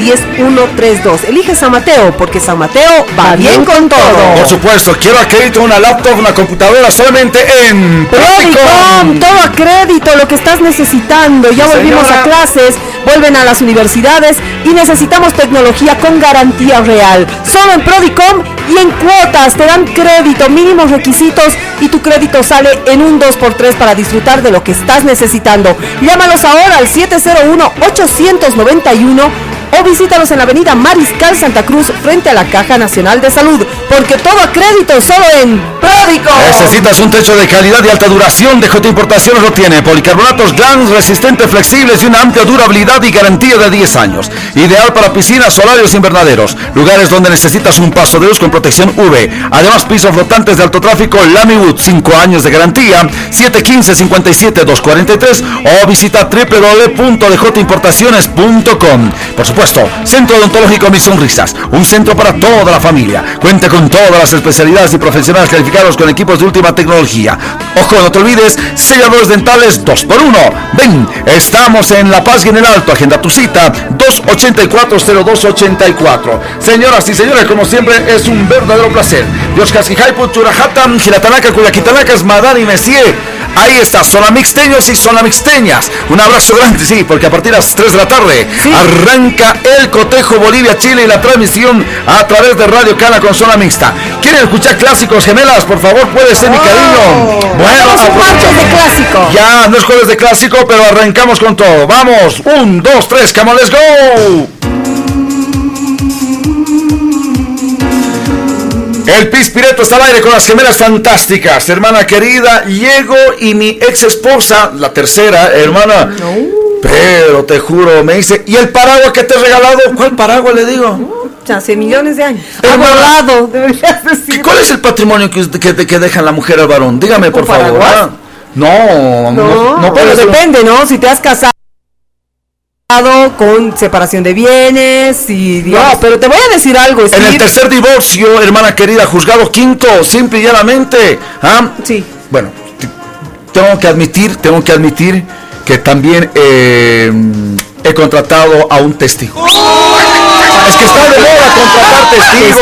132. Elige San Mateo, porque San Mateo va, bien, con todo. Por supuesto, quiero a crédito una laptop, una computadora solamente en Prodicom. Todo a crédito, lo que estás necesitando. Ya volvimos a clases, vuelven a las universidades y necesitamos tecnología con garantía real. Solo en Prodicom y en cuotas te dan crédito, mínimos requisitos y tu crédito sale en un 2x3 para disfrutar de lo que estás necesitando. Llámalos ahora al 701 891 o visítalos en la avenida Mariscal Santa Cruz frente a la Caja Nacional de Salud, porque todo a crédito solo en Pródico. Necesitas un techo de calidad y alta duración, J Importaciones lo tiene, policarbonatos GLANS resistentes, flexibles y una amplia durabilidad y garantía de 10 años. Ideal para piscinas, solarios invernaderos, lugares donde necesitas un paso de luz con protección UV. Además, pisos flotantes de alto tráfico Lamiwood, 5 años de garantía, 715-57-243 o visita www.djimportaciones.com. Por supuesto, Centro Odontológico Mis Sonrisas, un centro para toda la familia. Cuenta con todas las especialidades y profesionales calificados con equipos de última tecnología. Ojo, no te olvides, selladores dentales 2x1. Ven, estamos en La Paz y en el Alto. Agenda tu cita 284-0284. Señoras y señores, como siempre, es un verdadero placer. Dios Casquijaipu, Churahatam, Giratanaka, Cuyaquitanacas, Madani, Messier. Ahí está, zona mixteños y zona mixteñas. Un abrazo grande, sí, porque a partir de las 3 de la tarde arranca el cotejo Bolivia-Chile y la transmisión a través de Radio Cana con zona mixta. ¿Quieren escuchar clásicos gemelas? Por favor, puede ser mi oh. cariño. Bueno, de clásico. Ya, no es jueves de clásico, pero arrancamos con todo. Vamos, un, dos, tres, come on, let's go. El Pispireto está al aire con las gemelas fantásticas. Hermana querida, llego y mi ex esposa, la tercera, hermana. Pero te juro, me dice, ¿y el paraguas que te he regalado? ¿Cuál paraguas le digo? Hace millones de años. Deberías decir. ¿Cuál es el patrimonio que, que, deja la mujer al varón? Dígame, por favor. ¿ah? No, no, no, pero depende, ¿no? Si te has casado con separación de bienes y no, pero te voy a decir algo. En el tercer divorcio, hermana querida, juzgado quinto, simple y llanamente. ¿ah? Sí. Bueno, tengo que admitir, tengo que admitir que también eh, he contratado a un testigo. Es que está de moda contratar testigos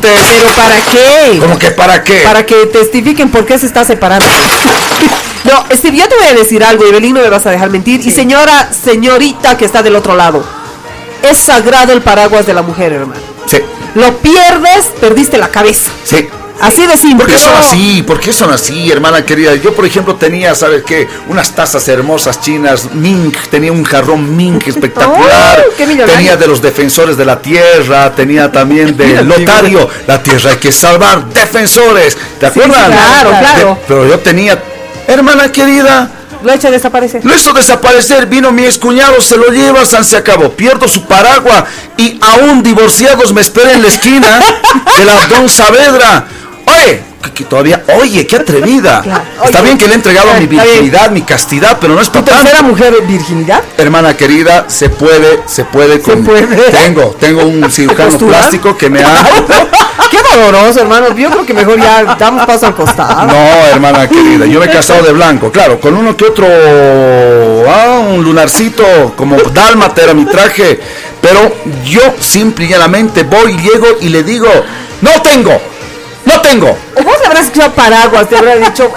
pero, Pero ¿para qué? ¿Cómo que para qué? Para que testifiquen por qué se está separando. no, Steve, yo te voy a decir algo, Evelyn, no me vas a dejar mentir. Y señora, señorita que está del otro lado, es sagrado el paraguas de la mujer, hermano. Sí. Lo pierdes, perdiste la cabeza. Sí. Así de simple. ¿Por qué son así? ¿Por qué son así, hermana querida? Yo, por ejemplo, tenía, ¿sabes qué? Unas tazas hermosas chinas, Mink, tenía un jarrón Mink espectacular. tenía de los defensores de la tierra, tenía también de Lotario, la tierra hay que salvar, defensores. ¿Te acuerdas? claro, claro. pero yo tenía, hermana querida, lo he hecho desaparecer. Lo hizo desaparecer. Vino mi excuñado, se lo lleva, San se acabó. Pierdo su paraguas y aún divorciados me espera en la esquina de la Don Saavedra. Oye, que, todavía, oye, qué atrevida. Está bien que le he entregado mi virginidad, mi castidad, pero no es para ¿Tu tercera mujer virginidad? Hermana querida, se puede, se puede. Con, Tengo, tengo un cirujano plástico que me ha... qué doloroso, hermano. Yo creo que mejor ya damos paso al costado. No, hermana querida, yo me he casado de blanco, claro, con uno que otro, ah, un lunarcito, como dálmata era mi traje, pero yo simple y llanamente voy, llego y le digo, no tengo, no tengo. O vos habrás escuchado paraguas, te habrá dicho.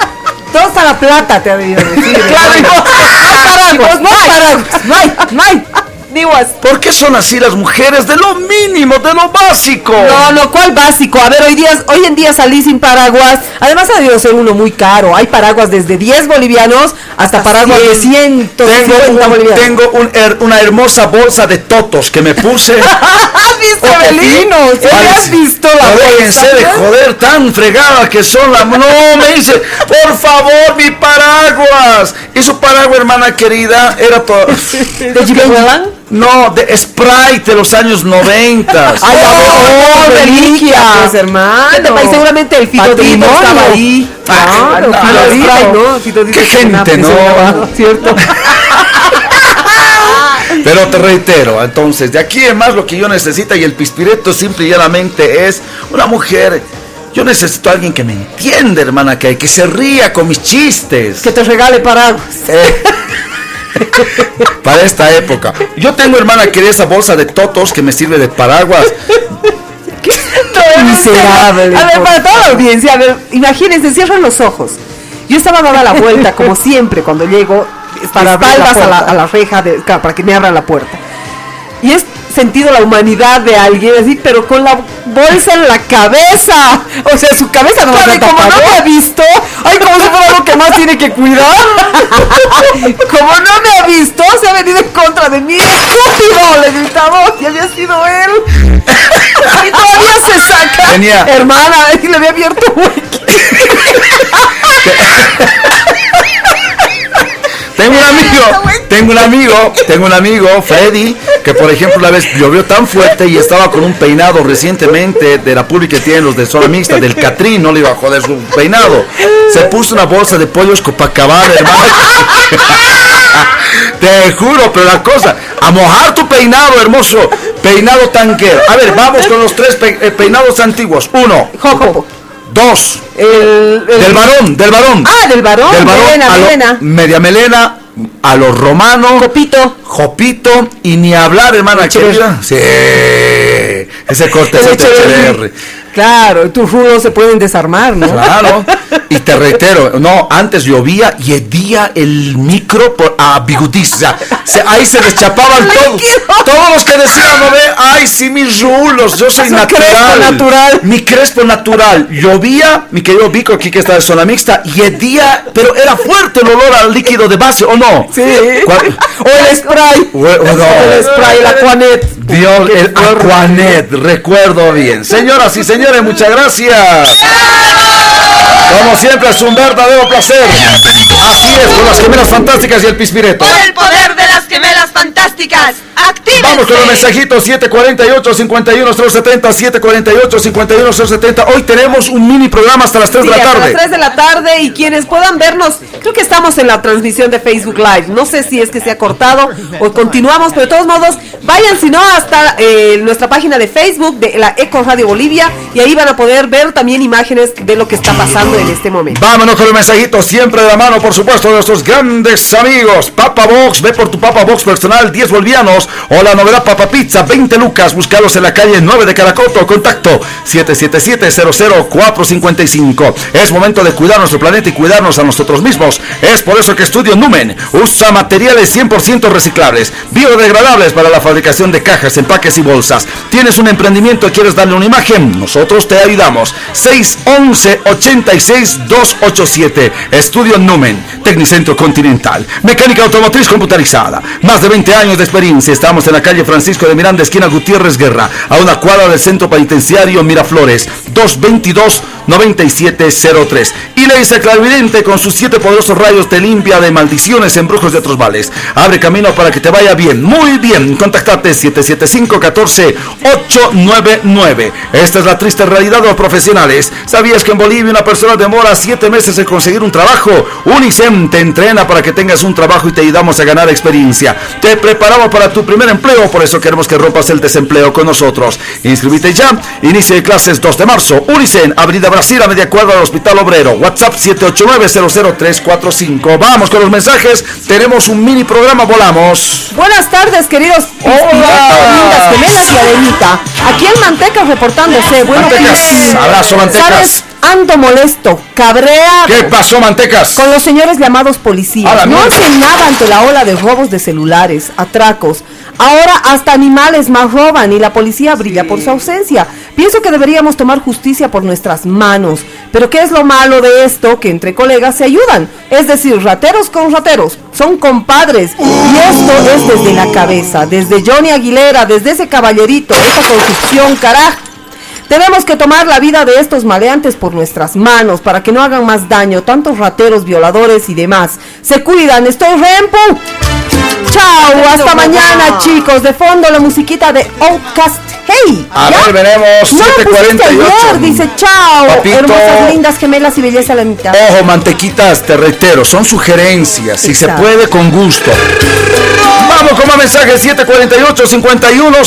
Todo está la plata, te ha debido decir. claro, no, paraguas, no paraguas, no hay, no hay. ¿Por qué son así las mujeres? De lo mínimo, de lo básico. No, lo cual básico. A ver, hoy, día, hoy en día salí sin paraguas. Además ha debido ser uno muy caro. Hay paraguas desde 10 bolivianos hasta, paraguas de 100. Tengo, tengo una hermosa bolsa de totos que me puse. ¿Viste, Belino? has visto la Déjense de joder tan fregada que son la... No, me dice, por favor, mi paraguas. Y su paraguas, hermana querida, era todo... ¿De no, de Sprite de los años 90. ¡Ay, oh, reliquia! Pues, hermano. seguramente el Fito estaba ahí. Ah, no, Qué gente, ¿no? ¿Cierto? Pero te reitero, entonces, de aquí en más lo que yo necesito y el pispireto simple y llanamente es una mujer yo necesito a alguien que me entienda, hermana, que, que se ría con mis chistes. Que te regale paraguas. Eh, para esta época. Yo tengo, hermana, que esa bolsa de totos que me sirve de paraguas. miserable. A ver, para toda la audiencia, a ver, imagínense, cierran los ojos. Yo estaba dando la vuelta, como siempre, cuando llego, para espaldas a la, a la reja, de, para que me abra la puerta. Y es sentido la humanidad de alguien así, pero con la bolsa en la cabeza. O sea, su cabeza no claro, como no me ha visto, ay, como si fuera algo que más tiene que cuidar. como no me ha visto, se ha venido en contra de mí. Estúpido, le gritamos, y había sido él. y todavía se saca. Hermana, y le había abierto un tengo un amigo, tengo un amigo, tengo un amigo, Freddy, que por ejemplo una vez llovió tan fuerte y estaba con un peinado recientemente de la pública que tienen los de zona mixta, del Catrín, no le iba a joder su peinado. Se puso una bolsa de pollos Copacabana, hermano. Te juro, pero la cosa, a mojar tu peinado, hermoso, peinado tanquero. A ver, vamos con los tres eh, peinados antiguos. Uno. Dos. El, del varón, del varón. Ah, del varón. Del varón melena, melena. media melena, a los romanos. Jopito. Jopito. Y ni hablar, hermana. Sí. Ese corte es HDR. Claro, tus rudos se pueden desarmar, ¿no? Claro. Y te reitero, no, antes llovía y hedía el micro por, a bigudiza. ahí se deschapaban todos. Todos los que decían, no ve, ay, sí, mis rulos, yo soy natural. Crespo natural. Mi crespo natural. Llovía, mi querido Vico aquí que está de zona mixta, y hedía, pero era fuerte el olor al líquido de base, ¿o no? Sí. O el spray. O, el spray, el Aquanet. Dios, el Aquanet, recuerdo bien. Señoras y señores, muchas gracias. Como siempre es un verdadero placer. Así es, con las gemelas fantásticas y el pispireto. Las fantásticas. Vamos con los mensajitos 748 51 070 748 51 070. Hoy tenemos un mini programa hasta las 3 de la tarde. Hasta las 3 de la tarde y quienes puedan vernos, creo que estamos en la transmisión de Facebook Live. No sé si es que se ha cortado o continuamos, pero de todos modos, vayan si no hasta eh, nuestra página de Facebook de la Eco Radio Bolivia y ahí van a poder ver también imágenes de lo que está pasando en este momento. Vámonos con los mensajitos siempre de la mano, por supuesto, de nuestros grandes amigos. Papa Box, ve por tu Papa Box personal, 10 bolivianos. O la novedad Papa Pizza, 20 lucas. Búscalos en la calle 9 de Caracoto. Contacto 777-00455. Es momento de cuidar nuestro planeta y cuidarnos a nosotros mismos. Es por eso que Estudio Numen usa materiales 100% reciclables, biodegradables para la fabricación de cajas, empaques y bolsas. ¿Tienes un emprendimiento y quieres darle una imagen? Nosotros te ayudamos. 611 86 287. Estudio Numen, Tecnicentro Continental. Mecánica automotriz computarizada. De 20 años de experiencia. Estamos en la calle Francisco de Miranda, esquina Gutiérrez Guerra, a una cuadra del centro penitenciario Miraflores, 222-9703. Y le dice clarividente con sus siete poderosos rayos te limpia de maldiciones, embrujos de otros vales. Abre camino para que te vaya bien, muy bien. Contactate 775-14-899. Esta es la triste realidad de los profesionales. ¿Sabías que en Bolivia una persona demora siete meses en conseguir un trabajo? Unicem te entrena para que tengas un trabajo y te ayudamos a ganar experiencia. Te preparamos para tu primer empleo, por eso queremos que rompas el desempleo con nosotros. Inscríbete ya, inicio de clases 2 de marzo, Unicen, Avenida Brasil, a media cuadra del Hospital Obrero, WhatsApp 789-00345. Vamos con los mensajes, tenemos un mini programa, volamos. Buenas tardes, queridos Hola. gemelas y Adenita. Aquí el Manteca reportándose. Bueno, Mantecas, abrazo, Mantecas. Ando molesto, cabrea. ¿Qué pasó, Mantecas? Con los señores llamados policías. No hacen nada ante la ola de robos de celulares, atracos, Ahora hasta animales más roban y la policía brilla por su ausencia. Pienso que deberíamos tomar justicia por nuestras manos. Pero ¿qué es lo malo de esto? Que entre colegas se ayudan. Es decir, rateros con rateros. Son compadres. Y esto es desde la cabeza, desde Johnny Aguilera, desde ese caballerito, esa construcción, carajo. Tenemos que tomar la vida de estos maleantes por nuestras manos para que no hagan más daño, tantos rateros, violadores y demás. Se cuidan, estoy rempo. Chao, hasta mañana, chicos. De fondo la musiquita de Outcast. Hey, a ver, veremos. 748. dice chao. Hermosas, lindas gemelas y belleza a la mitad. Ojo, mantequitas, te reitero, son sugerencias. Si se puede, con gusto. Vamos con más mensajes: 748 51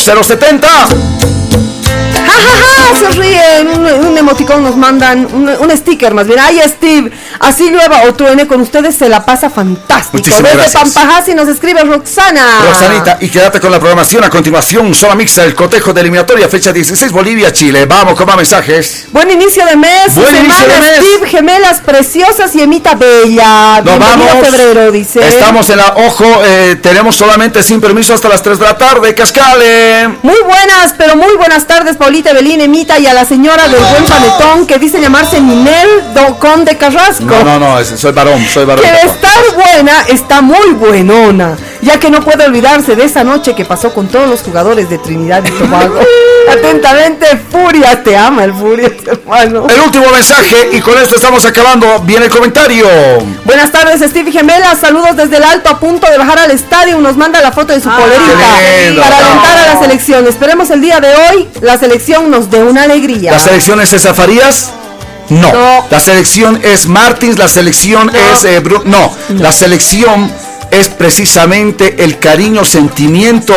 070. ja, se ríen. Un, emoticón nos mandan, un, sticker más bien. Ay, Steve, así llueva o truene, con ustedes se la pasa fantástico. Muchísimas Desde gracias. Pampajasi nos escribe Roxana. Roxanita, y quédate con la programación. A continuación, sola mixa, el cotejo de eliminatoria, fecha 16, Bolivia, Chile. Vamos con más mensajes. Buen inicio de mes. Buen semana, inicio de mes. Steve, gemelas preciosas y Emita Bella. Nos Bienvenido vamos. febrero, dice. Estamos en la ojo. eh, tenemos solamente sin permiso hasta las 3 de la tarde. Cascale. Muy buenas, pero muy buenas tardes, Paulita, Belín, Emita y a la señora del buen panetón que dice llamarse Ninel Don Conde Carrasco. No, no, no, soy varón, soy varón. Que de estar buena, está muy buenona, ya que no puede olvidarse de esa noche que pasó con todos los jugadores de Trinidad y Tobago. Atentamente, Furia, te ama el Furia, hermano. El último mensaje y con esto estamos acabando. Viene el comentario. Buenas tardes, Steve Gemela. Saludos desde el alto a punto de bajar al estadio. Nos manda la foto de su Ah, polerita qué lindo. para alentar a la selección. Esperemos el día de hoy la selección nos dé una alegría. ¿La selección es César Farías? No. No. La selección es Martins, la selección es eh, Bru- no. la selección es precisamente el cariño, sentimiento,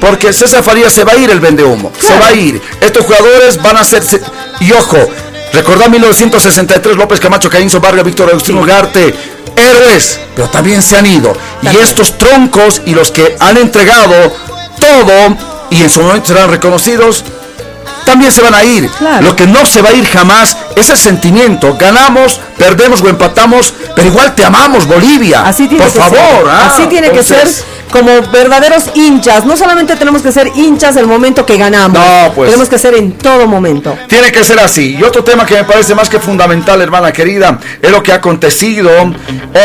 porque César Farías se va a ir el vende humo, se va a ir. Estos jugadores van a ser se- y ojo, recordar 1963 López Camacho, Caínzo Vargas, Víctor Agustín Ugarte, héroes, pero también se han ido. Y estos troncos y los que han entregado todo y en su momento serán reconocidos, también se van a ir. Claro. Lo que no se va a ir jamás es el sentimiento. Ganamos, perdemos o empatamos, pero igual te amamos, Bolivia. Así tiene Por que favor. ser. ah, Así tiene que ser como verdaderos hinchas. No solamente tenemos que ser hinchas el momento que ganamos. No, pues. Tenemos que ser en todo momento. Tiene que ser así. Y otro tema que me parece más que fundamental, hermana querida, es lo que ha acontecido.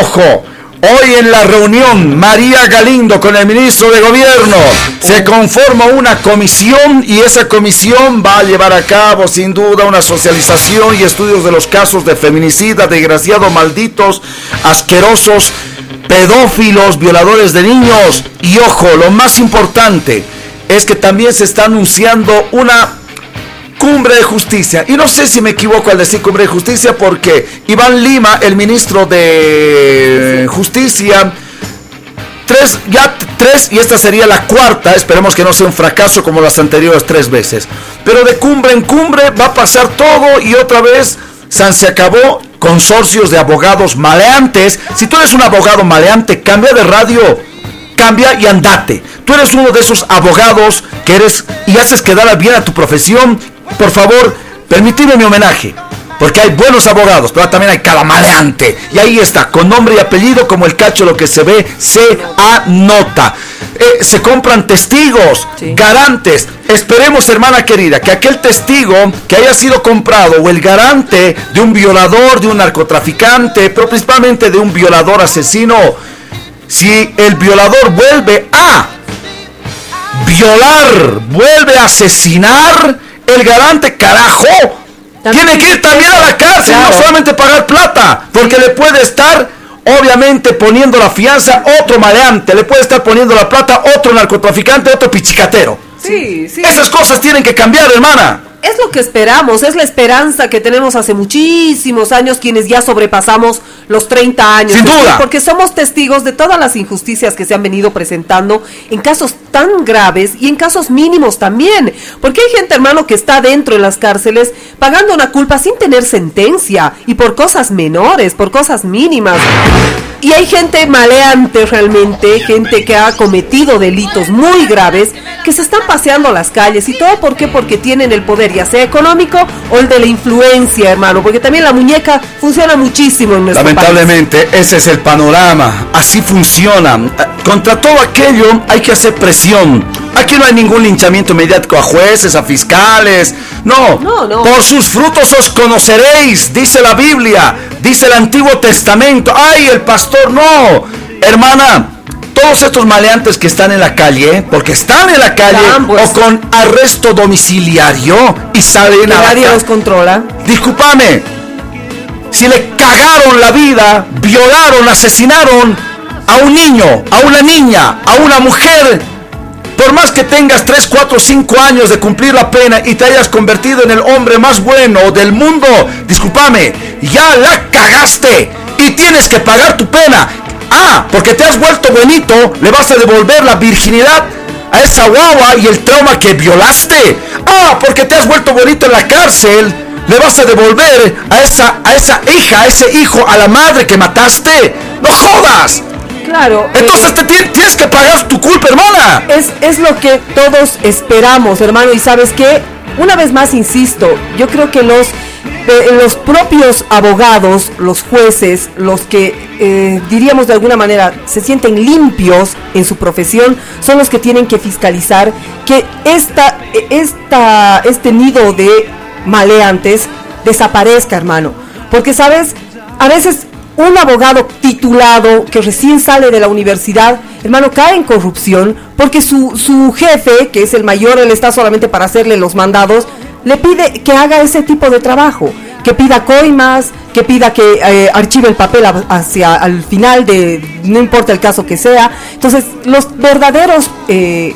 Ojo. Hoy en la reunión, María Galindo con el ministro de Gobierno se conforma una comisión y esa comisión va a llevar a cabo sin duda una socialización y estudios de los casos de feminicida, desgraciados, malditos, asquerosos, pedófilos, violadores de niños. Y ojo, lo más importante es que también se está anunciando una cumbre de justicia. Y no sé si me equivoco al decir cumbre de justicia porque Iván Lima, el ministro de justicia, tres, ya tres, y esta sería la cuarta, esperemos que no sea un fracaso como las anteriores tres veces. Pero de cumbre en cumbre va a pasar todo y otra vez se acabó consorcios de abogados maleantes. Si tú eres un abogado maleante, cambia de radio cambia y andate. Tú eres uno de esos abogados que eres y haces quedar bien a tu profesión. Por favor, permitidme mi homenaje. Porque hay buenos abogados, pero también hay cada maleante. Y ahí está, con nombre y apellido, como el cacho, lo que se ve, se anota. Eh, se compran testigos, Sí. garantes. Esperemos, hermana querida, que aquel testigo que haya sido comprado o el garante de un violador, de un narcotraficante, pero principalmente de un violador asesino, si el violador vuelve a violar, vuelve a asesinar, el garante, carajo, También tiene que ir también a la cárcel, Claro. no solamente pagar plata, porque le puede estar, obviamente, poniendo la fianza otro maleante, le puede estar poniendo la plata otro narcotraficante, otro pichicatero. Sí, sí. Esas cosas tienen que cambiar, hermana. Es lo que esperamos, es la esperanza que tenemos hace muchísimos años quienes ya sobrepasamos los 30 años. Sin duda. Porque somos testigos de todas las injusticias que se han venido presentando en casos tan graves y en casos mínimos también. Porque hay gente, hermano, que está dentro de las cárceles pagando una culpa sin tener sentencia y por cosas menores, por cosas mínimas. Y hay gente maleante realmente, gente que ha cometido delitos muy graves, que se están paseando las calles. ¿Y todo por qué? Porque tienen el poder, ya sea económico o el de la influencia, hermano. Porque también la muñeca funciona muchísimo en nuestro país. Lamentablemente, ese es el panorama. Así funciona. Contra todo aquello hay que hacer presión. Aquí no hay ningún linchamiento mediático a jueces, a fiscales. No. No, no. Por sus frutos os conoceréis, dice la Biblia, dice el Antiguo Testamento. ¡Ay, el pastor! No. Hermana, todos estos maleantes que están en la calle, porque están en la calle pues. o con arresto domiciliario y salen Que a la nadie los controla. Discúlpame, si le cagaron la vida, violaron, asesinaron a un niño, a una niña, a una mujer, por más que tengas 3, 4, 5 años de cumplir la pena y te hayas convertido en el hombre más bueno del mundo, discúlpame, ya la cagaste y tienes que pagar tu pena. Ah, porque te has vuelto buenito, le vas a devolver la virginidad a esa guagua y el trauma que violaste. Ah, porque te has vuelto bonito en la cárcel. Le vas a devolver a esa, a esa hija, a ese hijo, a la madre que mataste. ¡No jodas! Claro. Entonces te tienes que pagar tu culpa, hermana. Es, es lo que todos esperamos, hermano. Y sabes qué, una vez más insisto, yo creo que los los propios abogados, los jueces, los que eh, diríamos de alguna manera se sienten limpios en su profesión, son los que tienen que fiscalizar que esta, esta, este nido de maleantes desaparezca, hermano. Porque, ¿sabes? A veces un abogado titulado que recién sale de la universidad, hermano, cae en corrupción porque su, su jefe, que es el mayor, él está solamente para hacerle los mandados, le pide que haga ese tipo de trabajo, que pida coimas, que pida que eh, archive el papel hacia al final de no importa el caso que sea. Entonces, los verdaderos eh,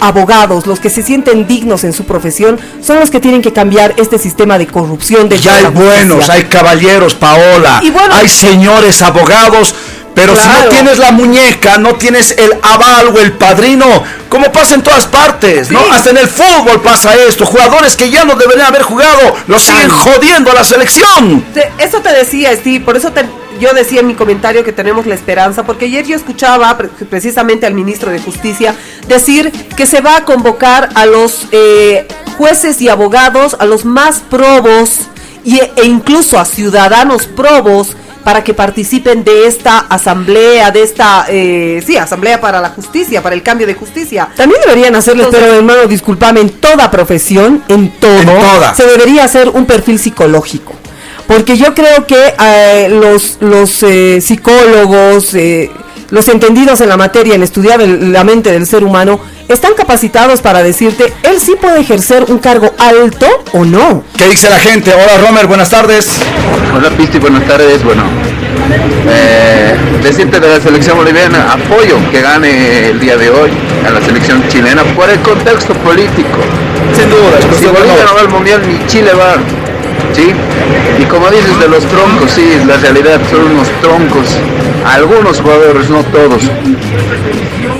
abogados, los que se sienten dignos en su profesión, son los que tienen que cambiar este sistema de corrupción. De ya hay buenos, hay caballeros, Paola, hay señores abogados pero si no tienes la muñeca, no tienes el aval o el padrino, como pasa en todas partes, ¿no? Hasta en el fútbol pasa esto. Jugadores que ya no deberían haber jugado, lo siguen jodiendo a la selección. eso te decía, Steve, por eso yo decía en mi comentario que tenemos la esperanza, porque ayer yo escuchaba precisamente al ministro de Justicia decir que se va a convocar a los eh, jueces y abogados, a los más probos e incluso a ciudadanos probos para que participen de esta asamblea, de esta, eh, sí, asamblea para la justicia, para el cambio de justicia. También deberían hacerles, pero hermano, discúlpame, en toda profesión, en todo, se debería hacer un perfil psicológico. Porque yo creo que eh, los, los eh, psicólogos, eh, los entendidos en la materia, en estudiar la mente del ser humano, están capacitados para decirte, él sí puede ejercer un cargo alto o no. ¿Qué dice la gente? Hola Romer, buenas tardes. Hola Pisti, buenas tardes. Bueno, eh, decirte de la selección boliviana, apoyo que gane el día de hoy a la selección chilena por el contexto político. Sin duda, si Bolivia no va al mundial ni Chile va. ¿Sí? Y como dices de los troncos, sí, la realidad son unos troncos. Algunos jugadores, no todos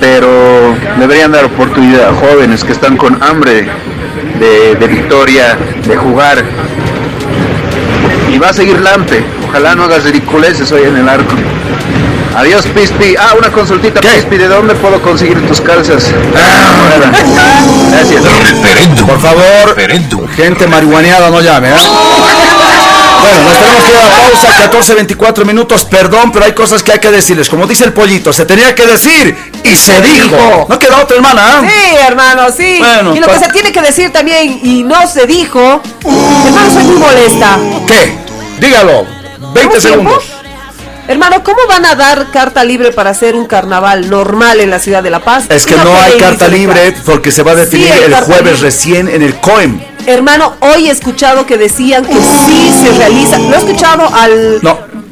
pero deberían dar oportunidad a jóvenes que están con hambre de, victoria, de jugar. Y va a seguir Lampe, ojalá no hagas ridiculeces hoy en el arco. Adiós, Pispi. Ah, una consultita, Pispi. ¿De dónde puedo conseguir tus calzas? Ah, gracias. Por favor, gente marihuaneada no llame, ¿eh? Bueno, nos tenemos que ir a la pausa, 14, 24 minutos, perdón, pero hay cosas que hay que decirles. Como dice el pollito, se tenía que decir y se, dijo. No queda otra, hermana. ¿eh? Sí, hermano, sí. y lo que se tiene que decir también y no se dijo, hermano, soy muy molesta. ¿Qué? Dígalo. 20 segundos. Hermano, ¿cómo van a dar carta libre para hacer un carnaval normal en la ciudad de La Paz? Es que no, hay carta libre porque se va a definir el jueves recién en el COEM. Hermano, hoy he escuchado que decían que sí se realiza. Lo he escuchado al.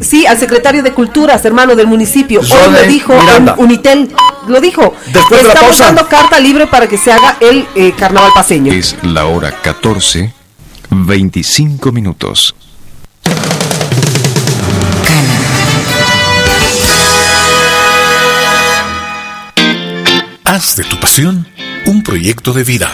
Sí, al secretario de Culturas, hermano del municipio. Hoy lo dijo en Unitel. Lo dijo. Después de Estamos dando carta libre para que se haga el eh, carnaval paseño. Es la hora 14, 25 minutos. Haz de tu pasión un proyecto de vida.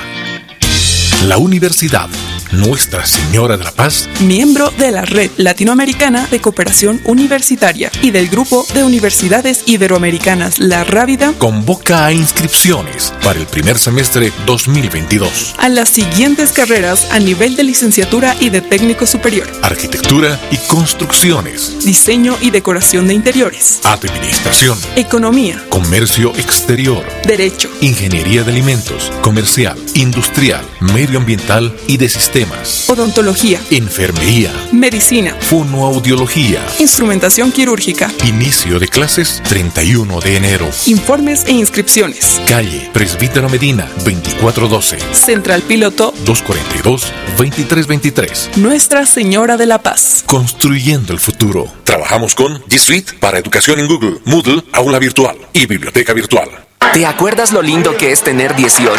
La universidad nuestra Señora de la Paz, miembro de la Red Latinoamericana de Cooperación Universitaria y del Grupo de Universidades Iberoamericanas La Rávida, convoca a inscripciones para el primer semestre 2022 a las siguientes carreras a nivel de licenciatura y de técnico superior: Arquitectura y Construcciones, Diseño y Decoración de Interiores, Administración, Economía, Comercio Exterior, Derecho, Ingeniería de Alimentos, Comercial, Industrial, Medioambiental y de Sistemas odontología, enfermería, medicina, fonoaudiología, instrumentación quirúrgica. Inicio de clases 31 de enero. Informes e inscripciones. Calle Presbítero Medina 2412. Central Piloto 242 2323. Nuestra Señora de la Paz. Construyendo el futuro. Trabajamos con G Suite para educación en Google, Moodle, aula virtual y biblioteca virtual. ¿Te acuerdas lo lindo que es tener 18?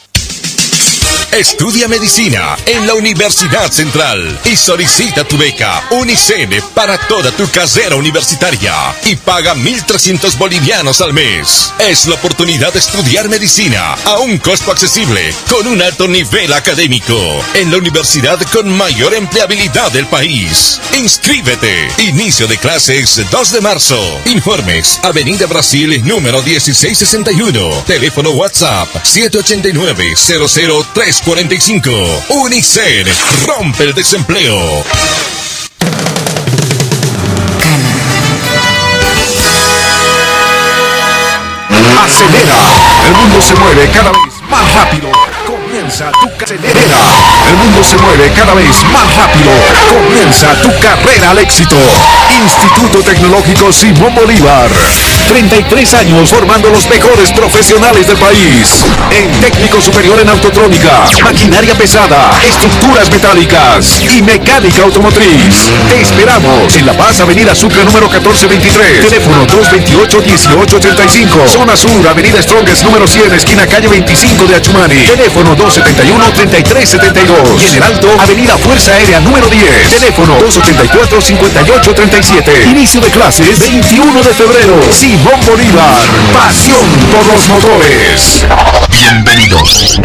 Estudia medicina en la Universidad Central y solicita tu beca Unicene para toda tu carrera universitaria y paga 1.300 bolivianos al mes. Es la oportunidad de estudiar medicina a un costo accesible con un alto nivel académico en la universidad con mayor empleabilidad del país. Inscríbete. Inicio de clases 2 de marzo. Informes Avenida Brasil número 1661. Teléfono WhatsApp 789 003 45. Unicen, rompe el desempleo. Acelera. El mundo se mueve cada vez más rápido. Comienza tu carrera. El mundo se mueve cada vez más rápido. Comienza tu carrera al éxito. Instituto Tecnológico Simón Bolívar. 33 años formando los mejores profesionales del país. En técnico superior en autotrónica, maquinaria pesada, estructuras metálicas y mecánica automotriz. Te esperamos en La Paz, Avenida Sucre número 1423. Teléfono 228-1885. Zona Sur, Avenida Strongest número 100, esquina calle 25 de Achumani. Teléfono 271-3372. Y en el Alto, Avenida Fuerza Aérea número 10. Teléfono 284-5837. Inicio de clases 21 de febrero. Simón Bolívar. Pasión por los motores. Bienvenidos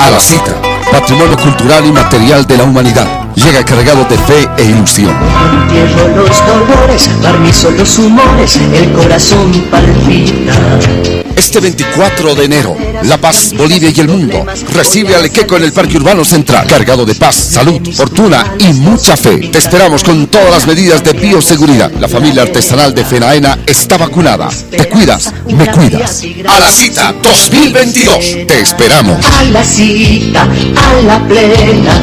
a la cita, patrimonio cultural y material de la humanidad. Llega cargado de fe e ilusión. Entierro los dolores, barnizo los humores, el corazón palpita. Este 24 de enero, La Paz, Bolivia y el mundo recibe al Equeco en el Parque Urbano Central, cargado de paz, salud, fortuna y mucha fe. Te esperamos con todas las medidas de bioseguridad. La familia artesanal de Fenaena está vacunada. Te cuidas, me cuidas. A la cita 2022. Te esperamos. A la cita, a la plena,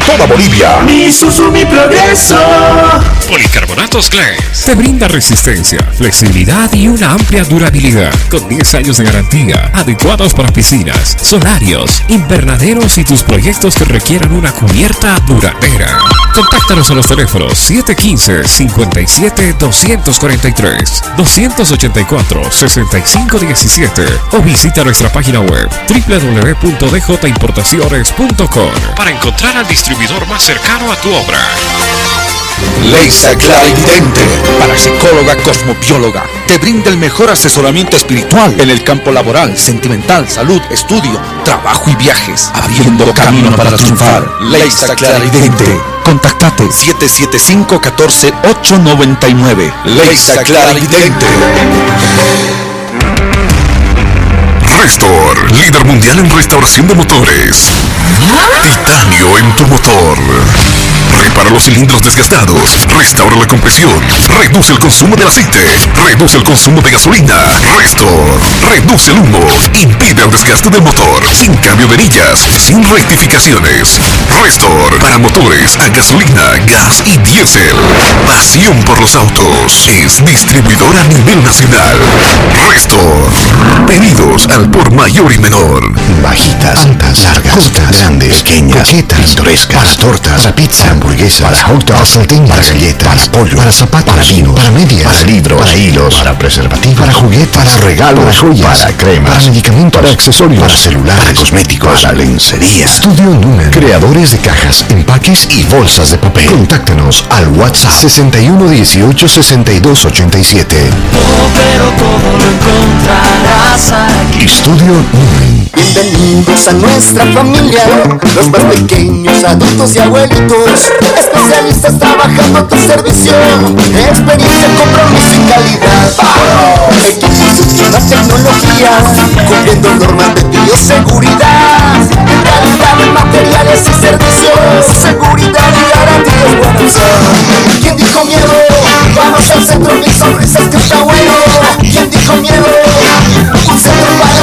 toda Bolivia. Mi Isuzu, mi progreso. Policarbonatos Glass te brinda resistencia, flexibilidad y una amplia durabilidad con 10 años de garantía, adecuados para piscinas, solarios, invernaderos y tus proyectos que requieran una cubierta duradera. Contáctanos a los teléfonos 715-57-243, 284-6517 o visita nuestra página web www.djimportaciones.com para encontrar al distribuidor más cercano a tu obra. Leisa Clarividente, parapsicóloga cosmobióloga, te brinda el mejor asesoramiento espiritual en el campo laboral, sentimental, salud, estudio, trabajo y viajes, abriendo camino para triunfar. Leisa Clarividente, contactate 775-14-899. Leisa Clarividente. Restor, líder mundial en restauración de motores. Titanio en tu motor. Repara los cilindros desgastados, restaura la compresión, reduce el consumo del aceite, reduce el consumo de gasolina. Restor, reduce el humo, impide el desgaste del motor, sin cambio de anillas, sin rectificaciones. Restor, para motores a gasolina, gas y diésel. Pasión por los autos. Es distribuidor a nivel nacional. Restor. Pedidos al por mayor y menor. Bajitas, altas, largas, cortas, grandes, pequeñas, coquetas, pintorescas, para tortas, para pizza, hamburguesas, para hot dogs, para salteñas, para galletas, para pollo, para zapatos, para vinos, para medias, para libros, para hilos, para preservativos, para juguetes, para regalos, para joyas, para cremas, para medicamentos, para accesorios, para celulares, para cosméticos, para lencería. Estudio Numen, creadores de cajas, empaques y bolsas de papel. Contáctanos al WhatsApp 61 18 62 87. pero todo lo encontrarás aquí. Estudio Numen. Bienvenidos a nuestra familia, los más pequeños, adultos y abuelitos, especialistas trabajando a tu servicio, experiencia, compromiso y calidad. Equipos última tecnología, cumpliendo normas de bioseguridad, calidad de materiales y servicios, seguridad y garantías buenas. ¿Quién dijo miedo? Vamos al centro, mi sonrisas que está bueno. ¿Quién dijo miedo?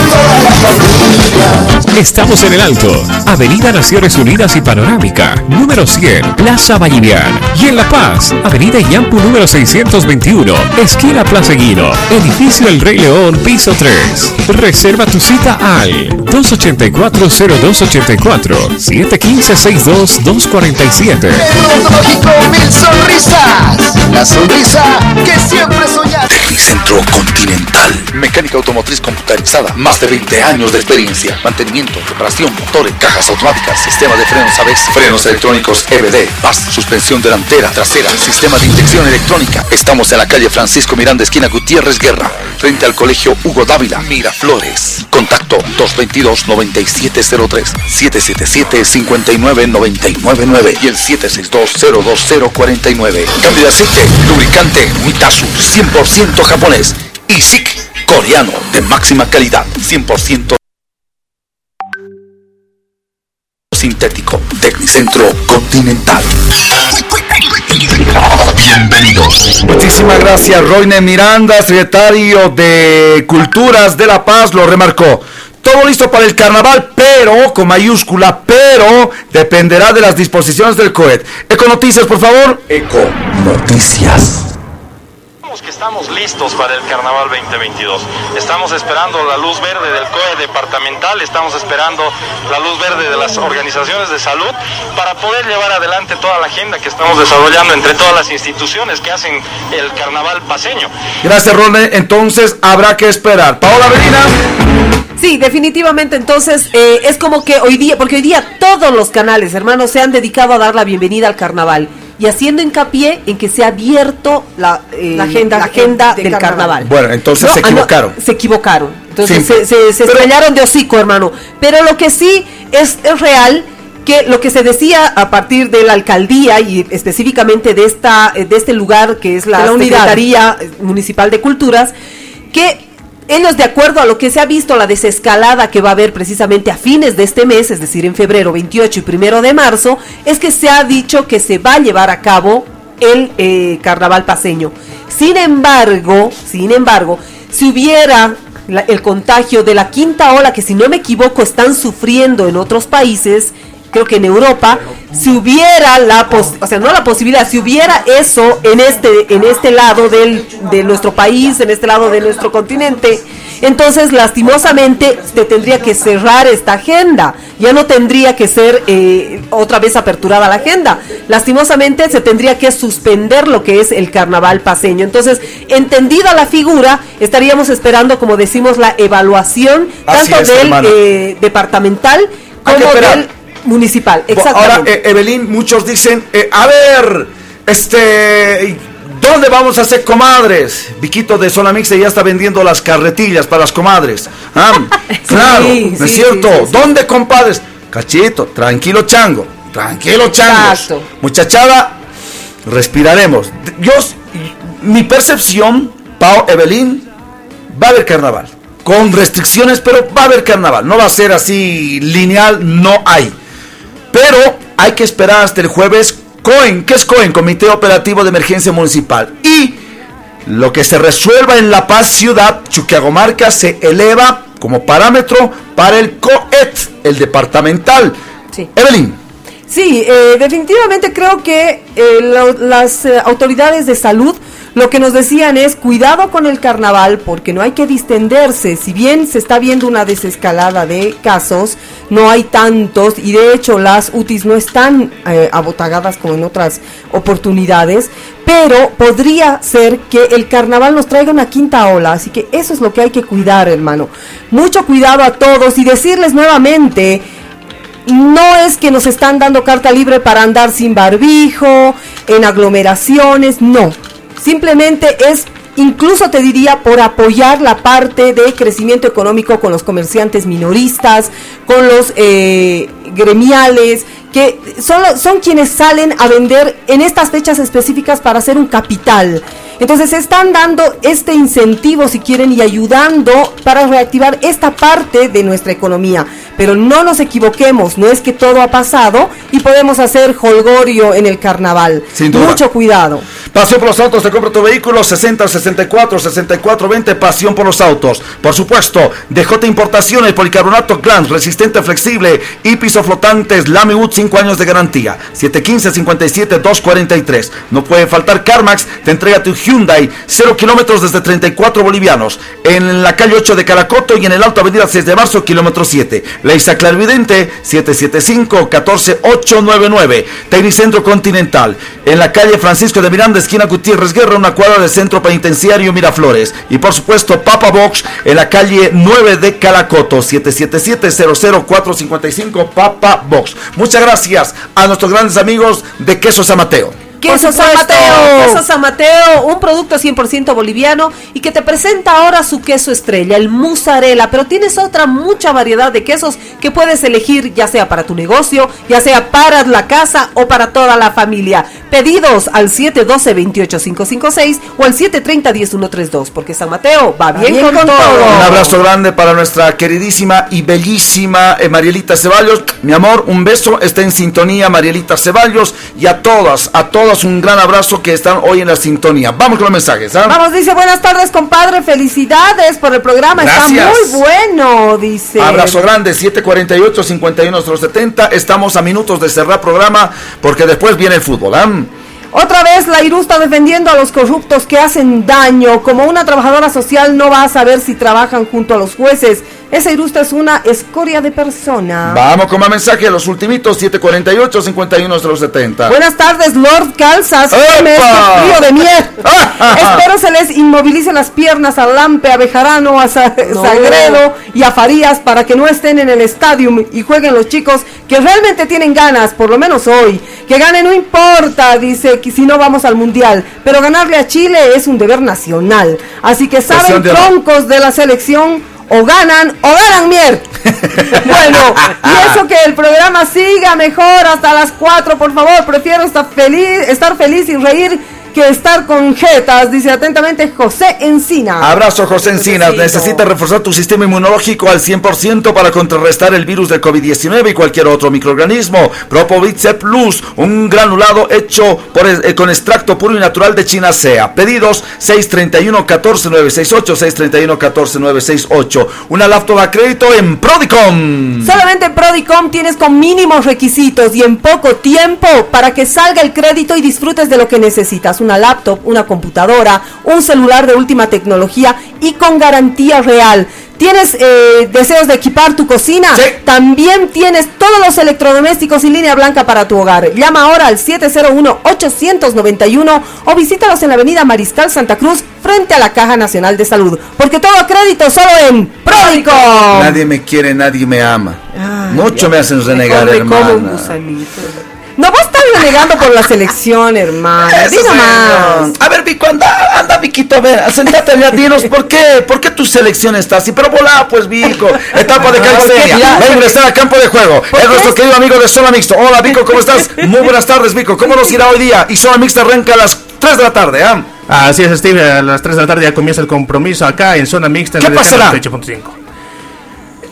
Un Estamos en el Alto, Avenida Naciones Unidas y Panorámica, número 100, Plaza Vallivian. Y en La Paz, Avenida Yampu número 621, esquina Plaza Guino, edificio El Rey León, piso 3. Reserva tu cita al 284-0284, 715-62-247. Tecnológico Mil Sonrisas. La sonrisa que siempre soñaste. Tecnicentro Continental. Mecánica automotriz computarizada. Más de 20 años de experiencia. Mantenimiento, reparación, motores, cajas automáticas, sistema de frenos ABS, frenos electrónicos EBD, paz, suspensión delantera, trasera, sistema de inyección electrónica. Estamos en la calle Francisco Miranda, esquina Gutiérrez Guerra, frente al colegio Hugo Dávila, Miraflores. Contacto 222-9703, 777-59999 y el 762-02049. Cambio de aceite, lubricante, Mitasu, 100% japonés. Y SIC, coreano, de máxima calidad, 100% sintético, Tecnicentro Continental. Bienvenidos. Muchísimas gracias, Roine Miranda, secretario de Culturas de La Paz, lo remarcó. Todo listo para el carnaval, pero, con mayúscula, pero, dependerá de las disposiciones del COED. Eco Noticias, por favor. Eco Noticias. Que estamos listos para el Carnaval 2022. Estamos esperando la luz verde del COE departamental, estamos esperando la luz verde de las organizaciones de salud para poder llevar adelante toda la agenda que estamos desarrollando entre todas las instituciones que hacen el Carnaval paseño. Gracias, Ronnie. Entonces, habrá que esperar. Paola Medina. Sí, definitivamente. Entonces, eh, es como que hoy día, porque hoy día todos los canales, hermanos, se han dedicado a dar la bienvenida al carnaval y haciendo hincapié en que se ha abierto la, eh, La agenda- la agenda de del carnaval. carnaval. Bueno, entonces se ah, equivocaron. se equivocaron. Entonces Sí. se, se, se estrellaron de hocico, hermano. Pero lo que sí es, es real que lo que se decía a partir de la alcaldía y específicamente de esta eh, de este lugar que es la, la. Secretaría Municipal de Culturas que ellos de acuerdo a lo que se ha visto la desescalada que va a haber precisamente a fines de este mes, es decir, en febrero 28 y primero de marzo, es que se ha dicho que se va a llevar a cabo el eh, carnaval paseño. Sin embargo, sin embargo, si hubiera la- el contagio de la quinta ola, que si no me equivoco están sufriendo en otros países, creo que en Europa, si hubiera la pos- o sea, no la posibilidad, si hubiera eso en este, en este lado del, de nuestro país, en este lado de nuestro continente, entonces lastimosamente se tendría que cerrar esta agenda, ya no tendría que ser eh, otra vez aperturada la agenda, lastimosamente se tendría que suspender lo que es el carnaval paseño. Entonces, entendida la figura, estaríamos esperando, como decimos, la evaluación tanto es, del eh, departamental como del municipal. Ahora, Exactamente. eh, Evelyn, muchos dicen, eh, a ver, este, ¿dónde vamos a hacer comadres? Viquito de Zona Mixta ya está vendiendo las carretillas para las comadres. Ah, claro, Sí, ¿no es sí, cierto? ¿Dónde, compadres? Cachito, tranquilo, chango, tranquilo, chango. Exacto. Muchachada, respiraremos. Yo, mi percepción, Pau, Evelyn, va a haber carnaval. Con restricciones, pero va a haber carnaval. No va a ser así lineal, no hay. Pero hay que esperar hasta el jueves. COEN, ¿qué es COEN? Comité Operativo de Emergencia Municipal. Y lo que se resuelva en La Paz Ciudad, Chuquiagomarca, se eleva como parámetro para el COET, el departamental. Evelyn. Sí, eh, definitivamente creo que eh, lo- las eh, autoridades de salud lo que nos decían es cuidado con el carnaval porque no hay que distenderse. Si bien se está viendo una desescalada de casos, no hay tantos y de hecho las UTIs no están eh, abotagadas como en otras oportunidades, pero podría ser que el carnaval nos traiga una quinta ola, así que eso es lo que hay que cuidar, hermano. Mucho cuidado a todos y decirles nuevamente no es que nos están dando carta libre para andar sin barbijo, en aglomeraciones, no. Simplemente es incluso te diría por apoyar la parte de crecimiento económico con los comerciantes minoristas, con los eh, gremiales, que son, son quienes salen a vender en estas fechas específicas para hacer un capital. Entonces están dando este incentivo, si quieren, y ayudando para reactivar esta parte de nuestra economía. Pero no nos equivoquemos, no es que todo ha pasado y podemos hacer holgorio en el carnaval. Sin duda. Mucho cuidado. Pasión por los autos, te compra tu vehículo 60 64 64 20, pasión por los autos. Por supuesto, DJ Importaciones, policarbonato Glans, resistente, flexible y piso flotantes, Lamiwood 5 años de garantía. 715 57 243. No puede faltar CarMax, te entrega tu Hyundai 0 kilómetros desde 34 bolivianos. En la calle 8 de Caracoto y en el Alto Avenida 6 de Marzo, kilómetro 7. Leisa Clarividente 775 14899. Tecnicentro Continental. En la calle Francisco de Miranda, esquina Gutiérrez Guerra, una cuadra del Centro Penitenciario Miraflores. Y por supuesto, Papa Box en la calle 9 de Calacoto, 777-00455 Papa Box. Muchas gracias a nuestros grandes amigos de Queso San Mateo. Queso San Mateo. Queso San Mateo, un producto 100% boliviano y que te presenta ahora su queso estrella, el mozzarella, pero tienes otra mucha variedad de quesos que puedes elegir ya sea para tu negocio, ya sea para la casa o para toda la familia. Pedidos al 712-28556 o al 730-10132 porque San Mateo va bien, con, todo. Un abrazo grande para nuestra queridísima y bellísima eh, Marielita Ceballos. Mi amor, un beso, está en sintonía Marielita Ceballos y a todas, a todas un gran abrazo que están hoy en la sintonía. Vamos con los mensajes. ¿ah? Vamos, dice, buenas tardes, compadre, felicidades por el programa, está muy bueno, dice. Abrazo grande, 748 51 Estamos a minutos de cerrar programa porque después viene el fútbol. ¿ah? Otra vez la Iru está defendiendo a los corruptos que hacen daño. Como una trabajadora social no va a saber si trabajan junto a los jueces. Esa ilustra es una escoria de persona. Vamos con más mensaje, los ultimitos 748 51 70. Buenas tardes, Lord Calzas. Este frío de miel. Espero se les inmovilicen las piernas a Lampe, a Bejarano, a Sagredo y a Farías para que no estén en el estadio y jueguen los chicos que realmente tienen ganas, por lo menos hoy. Que gane no importa, dice, que si no vamos al mundial. Pero ganarle a Chile es un deber nacional. Así que saben, troncos de la selección o ganan o ganan mier. bueno, y eso que el programa siga mejor hasta las 4, por favor. Prefiero estar feliz, estar feliz y reír que estar con jetas, dice atentamente José Encina. Abrazo José Encinas, necesitas reforzar tu sistema inmunológico al 100% para contrarrestar el virus del COVID-19 y cualquier otro microorganismo. Propovice Plus, un granulado hecho por, eh, con extracto puro y natural de chinacea. Pedidos 631-14968, 631-14968. Una laptop a crédito en Prodicom. Solamente en Prodicom tienes con mínimos requisitos y en poco tiempo para que salga el crédito y disfrutes de lo que necesitas una laptop, una computadora, un celular de última tecnología y con garantía real. ¿Tienes eh, deseos de equipar tu cocina? También tienes todos los electrodomésticos y línea blanca para tu hogar. Llama ahora al 701-891 o visítalos en la avenida Mariscal Santa Cruz frente a la Caja Nacional de Salud. Porque todo crédito solo en Pródico. Nadie me quiere, nadie me ama. Mucho me hacen renegar, hermano. No, vos renegando por la selección, hermano. más. A ver, Vico, anda, anda, Viquito, a ver, sentate allá, dinos, ¿por qué? ¿Por qué tu selección está así? Pero volá, pues, Vico. Etapa de calistenia. Va a ingresar al campo de juego. Es nuestro querido amigo de Zona Mixto. Hola, Vico, ¿cómo estás? Muy buenas tardes, Vico. ¿Cómo nos irá hoy día? Y Zona Mixta arranca a las 3 de la tarde, ¿ah? Así es, Steve. A las 3 de la tarde ya comienza el compromiso acá en Zona Mixta. En ¿Qué pasará?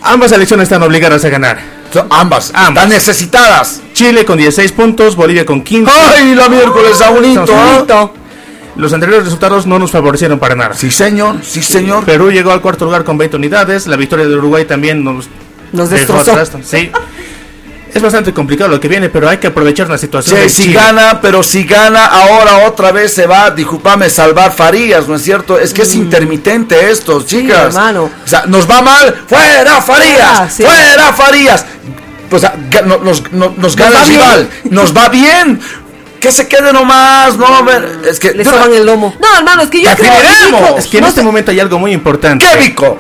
Ambas selecciones están obligadas a ganar. Ambas, ambas. Están necesitadas. Chile con 16 puntos, Bolivia con 15. ¡Ay, la miércoles está bonito! ¿ah? Los anteriores resultados no nos favorecieron para nada. Sí, señor, sí, señor. Perú llegó al cuarto lugar con 20 unidades. La victoria de Uruguay también nos, nos destrozó. Sí. Es bastante complicado lo que viene, pero hay que aprovechar la situación. Sí, si gana, pero si gana, ahora otra vez se va, disculpame, salvar Farías, ¿no es cierto? Es que es mm. intermitente esto, chicas. hermano. O sea, nos va mal, fuera Farías, fuera Farías. Pues nos, nos, gana el rival, nos va bien que se quede nomás, no, es que le soban el lomo. No, hermano, es que yo creo Es que en este momento hay algo muy importante. ¿Qué, Vico?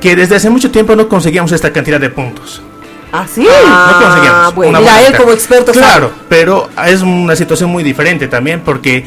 Que desde hace mucho tiempo no conseguíamos esta cantidad de puntos. ¿Ah, sí? no conseguimos. Ah, bueno, mira, él como experto Claro, pero es una situación muy diferente también porque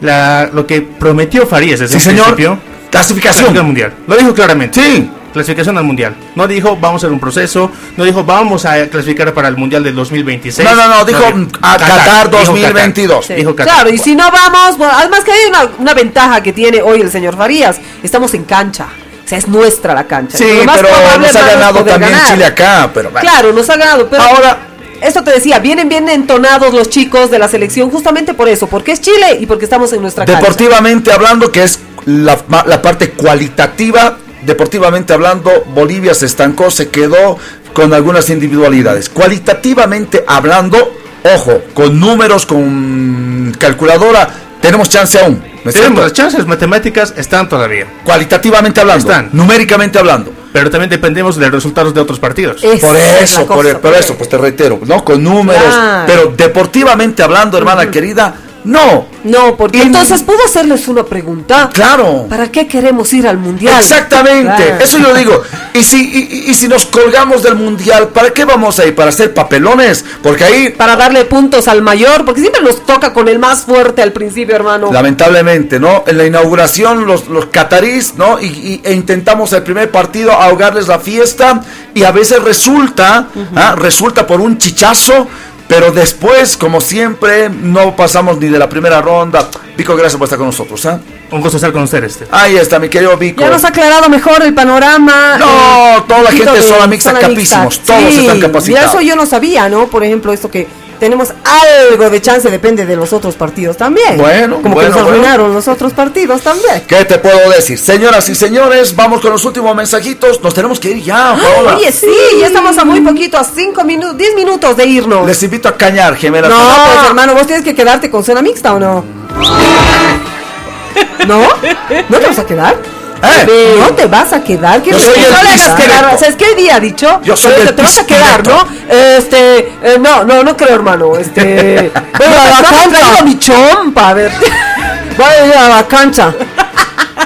la, lo que prometió Farías desde Sí, el señor. principio. Clasificación. al mundial. Lo dijo claramente. Sí. Clasificación al mundial. No dijo vamos a hacer un proceso. No dijo vamos a clasificar para el mundial del 2026. No, no, no, dijo, a Qatar dijo 2022. Qatar, Dijo Qatar. Claro, y si no vamos, bueno, además que hay una, una ventaja que tiene hoy el señor Farías, estamos en cancha. Sea, es nuestra la cancha. Sí, Lo más pero nos ha ganado también ganar. Chile acá, pero bueno. Claro, nos ha ganado, pero Ahora- Esto te decía, vienen bien entonados los chicos de la selección justamente por eso, porque es Chile y porque estamos en nuestra cancha. Deportivamente hablando, que es la parte cualitativa, deportivamente hablando, Bolivia se estancó, se quedó con algunas individualidades. Cualitativamente hablando, ojo, con números, con calculadora, tenemos chance aún. ¿no es Tenemos cierto? las chances matemáticas, están todavía. Cualitativamente hablando, Están. numéricamente hablando. Pero también dependemos de los resultados de otros partidos. por eso, por, cosa, por eso, pues te reitero, ¿no? Con números, Claro. pero deportivamente hablando, hermana querida, no. No, porque entonces puedo hacerles una pregunta. Claro. ¿Para qué queremos ir al mundial? Exactamente, Claro. eso yo digo. Y si, y, y- si nos colgamos del mundial, ¿para qué vamos ahí? ¿Para hacer papelones? Porque ahí, Para darle puntos al mayor, porque siempre nos toca con el más fuerte al principio, hermano. lamentablemente, ¿no? En la inauguración, los, los catarís, ¿no? Y, y- e intentamos el primer partido ahogarles la fiesta y a veces resulta, ¿ah? resulta por un chichazo. Pero después, como siempre, no pasamos ni de la primera ronda. Vico, gracias por estar con nosotros. ¿ah? Un gusto estar con este. Ahí está, mi querido Vico. Ya nos ha aclarado mejor el panorama. No, eh, toda la gente de zona mixta, capísimos, todos están capacitados. Y eso yo no sabía, ¿no? Por ejemplo, esto que tenemos algo de chance, depende de los otros partidos también. Bueno, Como bueno, que nos bueno. arruinaron los otros partidos también. ¿Qué te puedo decir? Señoras y señores, vamos con los últimos mensajitos. Nos tenemos que ir ya, Paola. Oye, sí, ya estamos a muy poquito, a 5 minutos, 10 minutos de irnos. Les invito a cañar, gemelas. No, pues hermano, vos tienes que quedarte con cena mixta o no? ¿No? ¿No te vas a quedar? Eh. No te vas a quedar. ¿Qué Yo soy no le hagas quedar. ¿Sabes qué día ha dicho? Yo soy el te vas a quedar, ¿no? Este, eh, no, no, no creo, hermano. Este, bueno, a la cancha. mi chompa, a ver. Voy a ir a la cancha.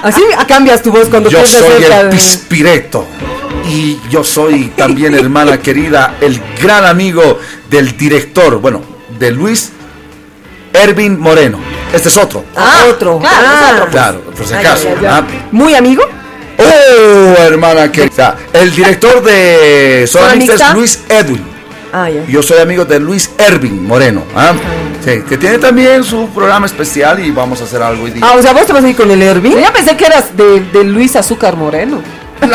Así cambias tu voz cuando Yo soy cerca el de- pispireto. Y yo soy también, hermana querida, el gran amigo del director, bueno, de Luis Ervin Moreno. Este es otro. Ah, otro. claro, Ah. Claro, por si acaso. ay, ay, ¿ah? ay. ¿Muy amigo? Oh, hermana querida. El director de ¿Zona Zona Mixta Mixta? es Luis Edwin. Ah, ya. Yo soy amigo de Luis Ervin Moreno. ¿ah? Sí, que tiene también su programa especial y vamos a hacer algo hoy día. Ah, o sea, vos te vas a ir con el Ervin. Ya pensé que eras de, de Luis Azúcar Moreno.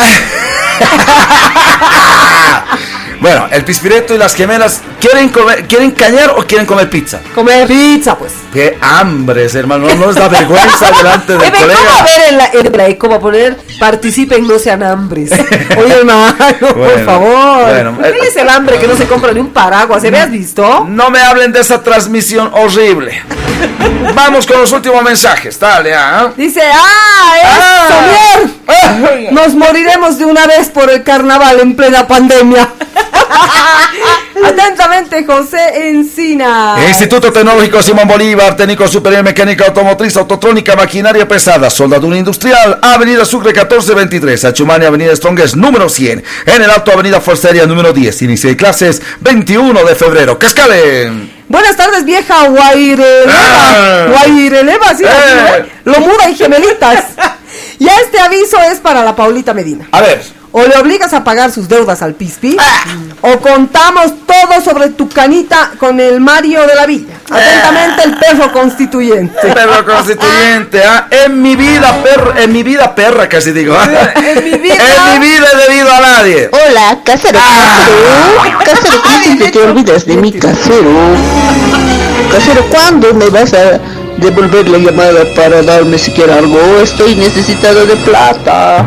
Bueno, el pispireto y las gemelas, ¿quieren, comer, ¿quieren cañar o quieren comer pizza? Comer pizza, pues. Qué hambres, hermano. No, no es la vergüenza delante del Eh, ve, ¿Cómo colega. a ver en la, en la a poner participen, no sean hambres? Oye, hermano, por favor. bueno, ¿Qué eh, es el hambre que no se compra ni un paraguas? ¿Se me has visto? No me hablen de esa transmisión horrible. Vamos con los últimos mensajes. Dale, ¿ah? Dice, ¡ah! ¡Es soñar! Nos moriremos de una vez por el carnaval en plena pandemia. Atentamente, José Encina. Instituto Tecnológico Simón Bolívar, técnico superior mecánica automotriz, autotrónica, maquinaria pesada, soldadura industrial, Avenida Sucre 1423, Achumani, Avenida Strongest número 100, en el Alto Avenida Forceria número 10, inicio de clases 21 de febrero. Cascalen. Buenas tardes, vieja Guaireleva. Ah. Guaireleva, sí, Eh. Lo muda y gemelitas. Ya este aviso es para la Paulita Medina. A ver. O le obligas a pagar sus deudas al Pispi, o contamos todo sobre tu canita con el Mario de la Villa. Atentamente, el perro constituyente. Perro constituyente, ¿ah? En mi vida, perra, en mi vida, perra, casi digo. ¿ah? En mi vida. En mi vida he debido a nadie. Hola, casero, casero. Casero, ¿cómo siempre te olvidas de mi casero? Casero, ¿cuándo me vas a devolver la llamada para darme siquiera algo? Estoy necesitado de plata.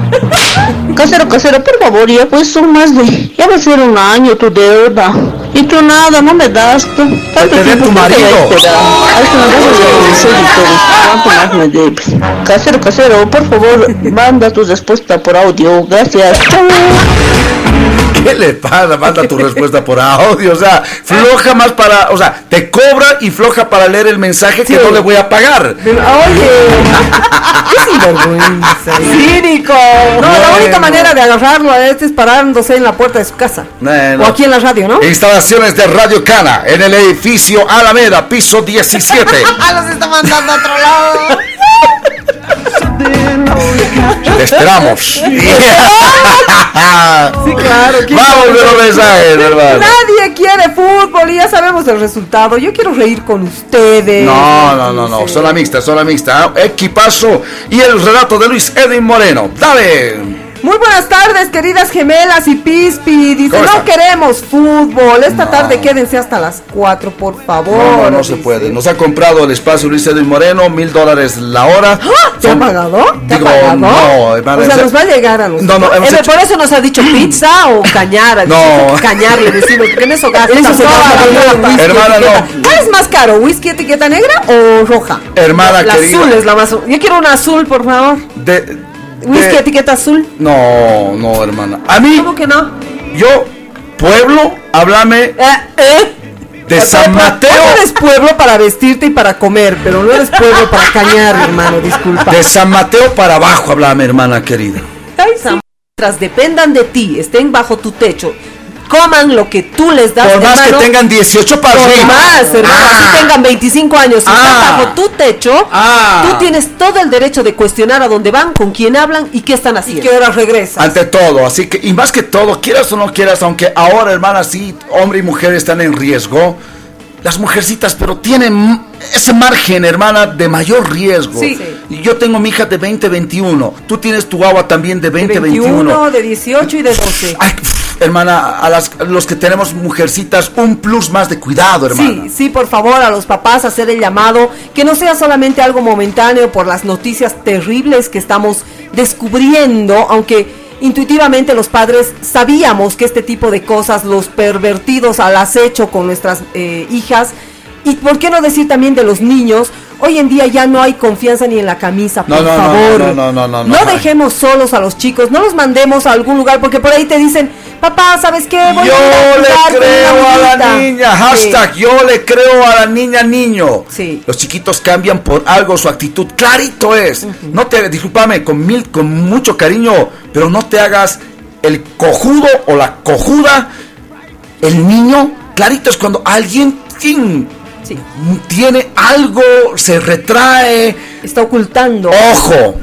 Casero, casero, por favor, ya pues son más de... Ya va a ser un año tu deuda. Y tú nada, no me das. tú. ¿Cuánto Te dé tiempo tu te voy a marido. esperar? Hasta me vas a decir todo. ¿Cuánto más me debes? Casero, casero, por favor, manda tu respuesta por audio. Gracias. ¿Qué le pasa? Manda tu respuesta por audio. O sea, floja más para. O sea, te cobra y floja para leer el mensaje que no le voy a pagar. Oye, qué sinvergüenza. Cínico. No, la única manera de agarrarlo a este es parándose en la puerta de su casa. Bueno. O aquí en la radio, ¿no? Instalaciones de Radio Cana en el edificio Alameda, piso 17. Ah, los está mandando a otro lado. Te esperamos. Sí, claro. ¿quién Vamos con los mensajes, hermano. Nadie quiere fútbol y ya sabemos el resultado. Yo quiero reír con ustedes. No, no, no, no. Sola mixta, sola mixta. Equipazo y el relato de Luis Edwin Moreno. Dale. Muy buenas tardes, queridas gemelas y Pispi. Dice, ¿Cómo no está? queremos fútbol. Esta No. tarde quédense hasta las 4, por favor. No, no, no se puede. Nos ha comprado el espacio Luis Edwin Moreno, mil dólares la hora. ¿Te ha Son- pagado? ¿Te ha Digo, pagado? no, hermana, O sea, nos va a llegar a nosotros. No, no, hemos Eh, hecho- Por eso nos ha dicho pizza o cañar. No. Cañar le decimos, porque en eso gasta. Eso se toda gasta la Hermana, no. ¿Cuál es más caro? ¿Whisky etiqueta negra o roja? Hermana la querida. azul es la más. Yo quiero una azul, por favor. De, Whisky etiqueta azul. No, no, hermana. A mí, ¿Cómo que no? yo, pueblo, háblame de San Mateo. No eres pueblo para vestirte y para comer, pero no eres pueblo para cañar, hermano, disculpa. De San Mateo para abajo, háblame, hermana querida. Mientras dependan de ti, estén bajo tu techo, coman lo que tú les das. Por más hermano, que tengan 18 para Por arriba. más, hermano, Ah. si tengan 25 años, si Ah. están bajo tu techo, Ah. tú tienes todo el derecho de cuestionar a dónde van, con quién hablan y qué están haciendo. Y qué horas regresan. Ante todo, así que, y más que todo, quieras o no quieras, aunque ahora, hermana, sí, hombre y mujer están en riesgo, las mujercitas, pero tienen ese margen, hermana, de mayor riesgo. Sí. Yo tengo mi hija de 20, 21, tú tienes tu agua también de 20, 21, 21. de 18 y de 12. Hermana, a las, los que tenemos mujercitas, un plus más de cuidado, hermana. Sí, sí, por favor, a los papás hacer el llamado, que no sea solamente algo momentáneo por las noticias terribles que estamos descubriendo, aunque intuitivamente los padres sabíamos que este tipo de cosas, los pervertidos al acecho con nuestras eh, hijas, y por qué no decir también de los niños, hoy en día ya no hay confianza ni en la camisa, por no, no, favor. no, no, no, no, No no. dejemos solos a los chicos, no los mandemos a algún lugar, porque por ahí te dicen, papá, ¿sabes qué? Voy Yo a le creo a la amiguita". niña, Sí. hashtag, yo le creo a la niña niño. Sí. Los chiquitos cambian por algo su actitud, clarito es. No te, discúlpame, con mil, con mucho cariño, pero no te hagas el cojudo o la cojuda. El niño, clarito es cuando alguien ¡tin! tiene algo, se retrae. Está ocultando. Ojo.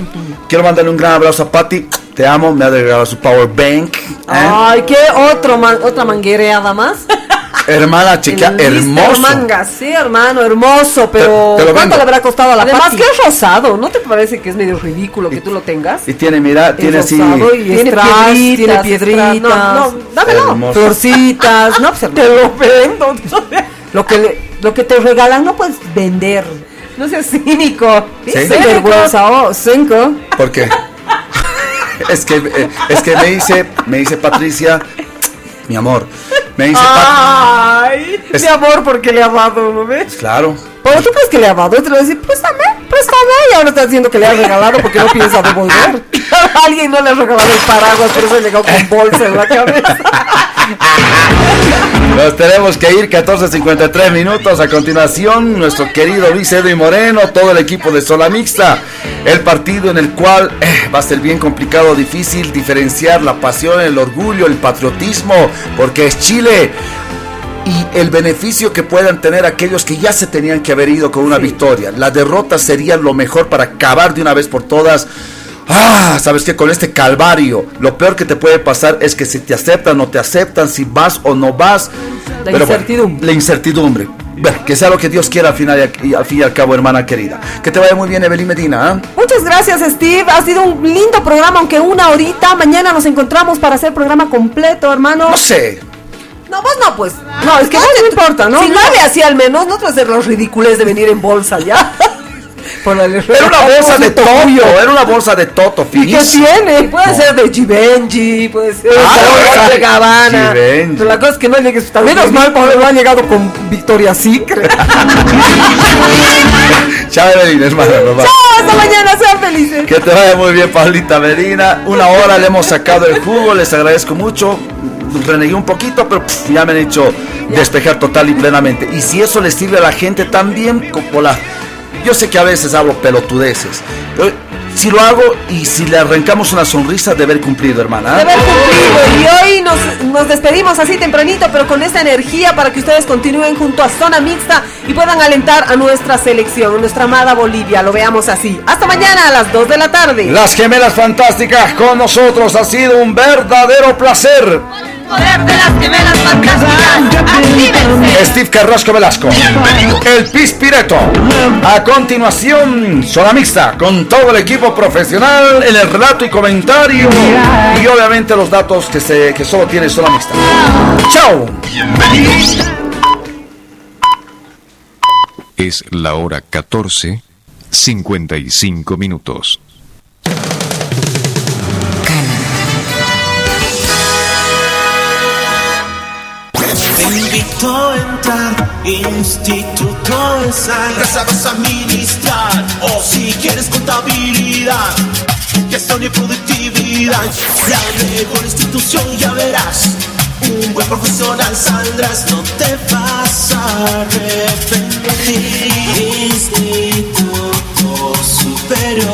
Quiero mandarle un gran abrazo a Patty. Te amo, me ha regalado su power bank. ¿eh? Ay, qué otro man- otra manguereada más. Hermana, chica, hermoso. Manga, sí, hermano, hermoso, pero Te- te lo ¿cuánto le habrá costado a la Además Pati? que es rosado, ¿no te parece que es medio ridículo que tú lo tengas? Y tiene, mira, tiene Es así. rosado y Tiene strass, piedritas, tiene piedritas. strass. No, no, dámelo. Florcitas, no, pues, te lo vendo. Lo que, le- lo que te regalan no puedes vender. No seas cínico. ¿Sí? Vergüenza, oh, cinco. ¿Por qué? es que eh, es que me dice, me dice Patricia, mi amor, me dice. Pat- Ay, Es- mi amor, porque le ha dado, ¿no ves? claro. Pero tú crees que le ha dado y te lo va a decir, préstame, préstame. Y ahora está diciendo que le ha regalado porque no piensa devolver. Alguien no le ha regalado el paraguas, por eso ha llegado con bolsa en la cabeza. Nos tenemos que ir 14.53 minutos. A continuación, nuestro querido Luis Edwin Moreno, todo el equipo de Sola Mixta. El partido en el cual eh, va a ser bien complicado, difícil diferenciar la pasión, el orgullo, el patriotismo, porque es Chile. Y el beneficio que puedan tener aquellos que ya se tenían que haber ido con una victoria. La derrota sería lo mejor para acabar de una vez por todas. Ah, sabes que con este calvario, lo peor que te puede pasar es que si te aceptan o no te aceptan, si vas o no vas. La Pero bueno, incertidumbre. la incertidumbre. Bueno, que sea lo que Dios quiera al final y al fin y al cabo, hermana querida. Que te vaya muy bien, Evelyn Medina. ¿ah? Muchas gracias, Steve. Ha sido un lindo programa, aunque una horita. Mañana nos encontramos para hacer programa completo, hermano. No sé. No, vos no, pues. No, es que no, no importa, ¿no? Si nadie así al menos, no te vas a hacer los ridículos de venir en bolsa ya. Era una bolsa de Toto, era una bolsa de Toto, ¿Y qué finísima. tiene? Puede ser de Givenchy, puede ser Ah, de Gabbana. Givenchy. Pero la cosa es que no llegues tan Menos mal, porque no han llegado con Victoria Secret. Hermana. nos vamos. ¡Chao! Hasta mañana, sean felices. Que te vaya muy bien, Paulita Medina. Una hora le hemos sacado el jugo, les agradezco mucho. renegué un poquito, pero ya me han hecho despejar total y plenamente. Y si eso le sirve a la gente también, la... Yo sé que a veces hablo pelotudeces, pero si lo hago y si le arrancamos una sonrisa de haber cumplido, hermana. De haber cumplido. Y hoy nos, nos, despedimos así tempranito, pero con esta energía para que ustedes continúen junto a Zona Mixta y puedan alentar a nuestra selección, nuestra amada Bolivia. Lo veamos así. Hasta mañana a las 2 de la tarde. Las gemelas fantásticas con nosotros. Ha sido un verdadero placer poder de las gemelas fantásticas. Steve Carrasco Velasco. El Pispireto. A continuación, zona mixta con todo el equipo profesional en el relato y comentario. Y obviamente los datos que, se, que solo tiene zona mixta. ¡Chao! Es la hora 14, 55 minutos. Instituto entrar, instituto sal. Reservas administrar, o si quieres contabilidad, gestión y productividad. La mejor institución ya verás. Un buen profesional saldrás, no te vas a arrepentir. Instituto superior.